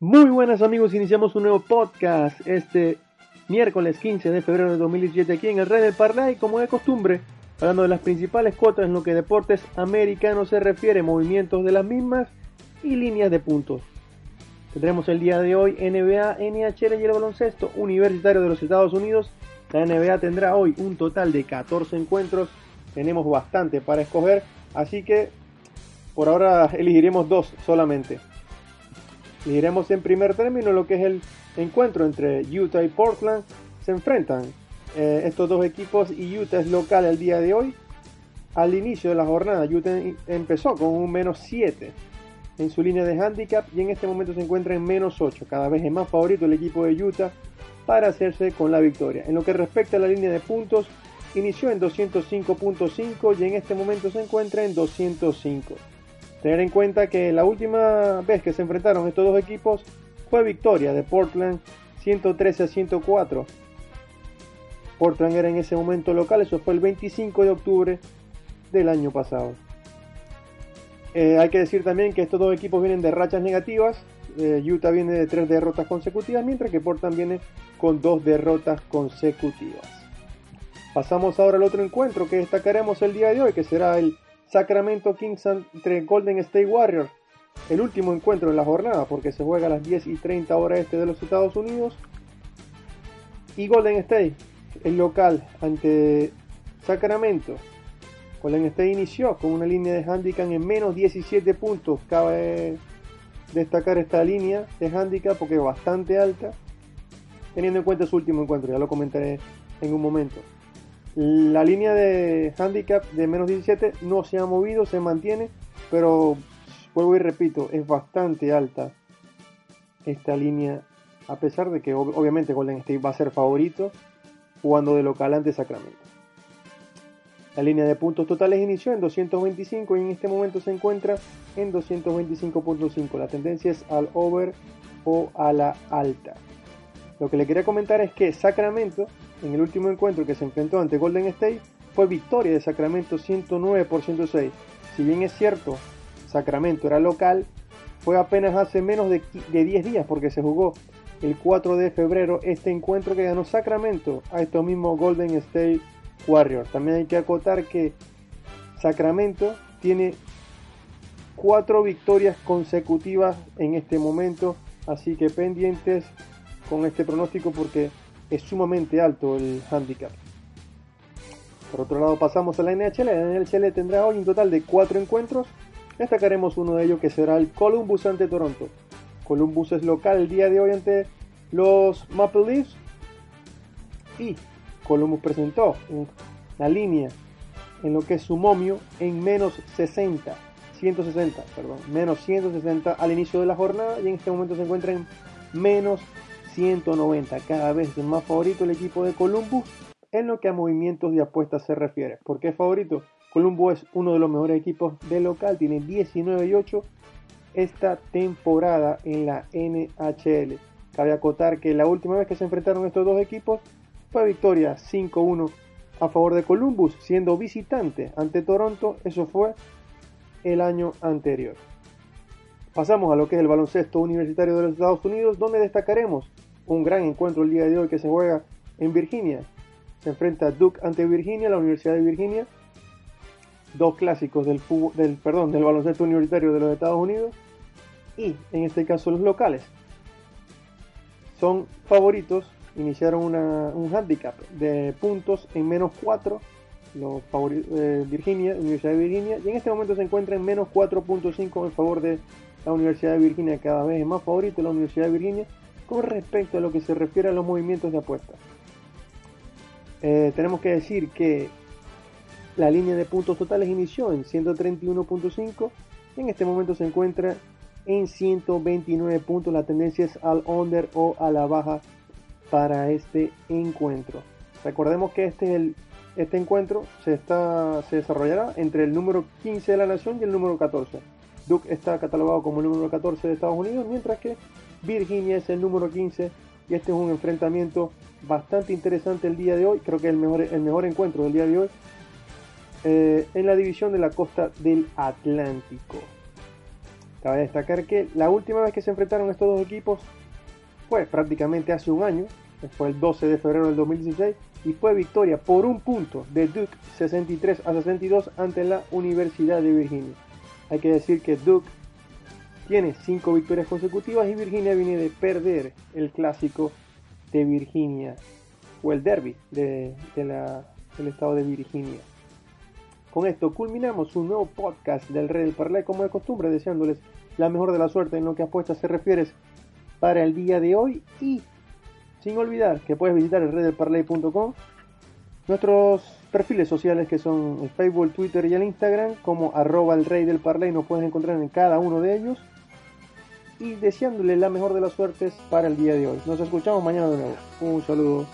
Muy buenas amigos, iniciamos un nuevo podcast este miércoles 15 de febrero de 2017 aquí en el Rey del Parlay, como de costumbre, hablando de las principales cuotas en lo que deportes americanos se refiere, movimientos de las mismas y líneas de puntos. Tendremos el día de hoy NBA, NHL y el baloncesto universitario de los Estados Unidos. La NBA tendrá hoy un total de 14 encuentros, tenemos bastante para escoger, así que por ahora elegiremos dos solamente. Elegiremos en primer término lo que es el encuentro entre Utah y Portland. Se enfrentan eh, estos dos equipos y Utah es local el día de hoy. Al inicio de la jornada, Utah empezó con un menos 7 en su línea de handicap y en este momento se encuentra en menos 8. Cada vez es más favorito el equipo de Utah para hacerse con la victoria. En lo que respecta a la línea de puntos, inició en 205.5 y en este momento se encuentra en 205. Tener en cuenta que la última vez que se enfrentaron estos dos equipos fue victoria de Portland 113 a 104. Portland era en ese momento local, eso fue el 25 de octubre del año pasado. Eh, hay que decir también que estos dos equipos vienen de rachas negativas. Eh, Utah viene de tres derrotas consecutivas, mientras que Portland viene con dos derrotas consecutivas. Pasamos ahora al otro encuentro que destacaremos el día de hoy, que será el Sacramento Kings entre Golden State Warriors. El último encuentro de la jornada porque se juega a las 10 y 30 horas este de los Estados Unidos. Y Golden State, el local ante Sacramento. Golden State inició con una línea de handicap en menos 17 puntos. Cabe destacar esta línea de handicap porque es bastante alta. Teniendo en cuenta su último encuentro, ya lo comentaré en un momento. La línea de handicap de menos 17 no se ha movido, se mantiene, pero vuelvo y repito, es bastante alta esta línea, a pesar de que obviamente Golden State va a ser favorito jugando de local ante Sacramento. La línea de puntos totales inició en 225 y en este momento se encuentra en 225.5. La tendencia es al over o a la alta. Lo que le quería comentar es que Sacramento en el último encuentro que se enfrentó ante Golden State fue victoria de Sacramento 109 por 106. Si bien es cierto, Sacramento era local, fue apenas hace menos de, 10 días porque se jugó el 4 de febrero este encuentro que ganó Sacramento a estos mismos Golden State Warriors. También hay que acotar que Sacramento tiene cuatro victorias consecutivas en este momento, así que pendientes con este pronóstico porque es sumamente alto el handicap. Por otro lado pasamos a la NHL. La NHL tendrá hoy un total de 4 encuentros. Destacaremos uno de ellos que será el Columbus ante Toronto. Columbus es local el día de hoy ante los Maple Leafs. Y Columbus presentó la línea en lo que es su momio en menos 60. 160, perdón, menos 160 al inicio de la jornada y en este momento se encuentra en menos 190. Cada vez es más favorito el equipo de Columbus en lo que a movimientos de apuestas se refiere. ¿Por qué es favorito? Columbus es uno de los mejores equipos de local, tiene 19 y 8 esta temporada en la NHL. Cabe acotar que la última vez que se enfrentaron estos dos equipos fue victoria 5-1 a favor de Columbus, siendo visitante ante Toronto. Eso fue el año anterior. Pasamos a lo que es el baloncesto universitario de los Estados Unidos, donde destacaremos un gran encuentro el día de hoy que se juega en Virginia. Se enfrenta Duke ante Virginia, la Universidad de Virginia. Dos clásicos del, del, perdón, del baloncesto universitario de los Estados Unidos. Y en este caso los locales. Son favoritos. Iniciaron un handicap de puntos en menos 4. Los eh, Virginia, Universidad de Virginia. Y en este momento se encuentra en menos 4.5 en favor de la Universidad de Virginia. Cada vez es más favorito la Universidad de Virginia con respecto a lo que se refiere a los movimientos de apuestas. Eh, tenemos que decir que la línea de puntos totales inició en 131.5 y en este momento se encuentra en 129 puntos. La tendencia es al under o a la baja para este encuentro. Recordemos que este, el, este encuentro se, está, se desarrollará entre el número 15 de la nación y el número 14. Duke está catalogado como el número 14 de Estados Unidos, mientras que Virginia es el número 15 y este es un enfrentamiento bastante interesante el día de hoy, creo que es el mejor, el mejor encuentro del día de hoy eh, en la división de la costa del Atlántico. Cabe destacar que la última vez que se enfrentaron estos dos equipos fue prácticamente hace un año, fue el 12 de febrero del 2016, y fue victoria por un punto de Duke 63 a 62 ante la Universidad de Virginia. Hay que decir que Duke tiene 5 victorias consecutivas y Virginia viene de perder el clásico de Virginia o el derby de, del estado de Virginia. Con esto culminamos un nuevo podcast del Rey del Parlay como de costumbre, deseándoles la mejor de la suerte en lo que apuestas se refiere para el día de hoy y sin olvidar que puedes visitar el reydelparlay.com nuestros perfiles sociales que son el Facebook, Twitter y el Instagram como arroba el rey del parlay nos puedes encontrar en cada uno de ellos y deseándole la mejor de las suertes para el día de hoy. Nos escuchamos mañana de nuevo. Un saludo.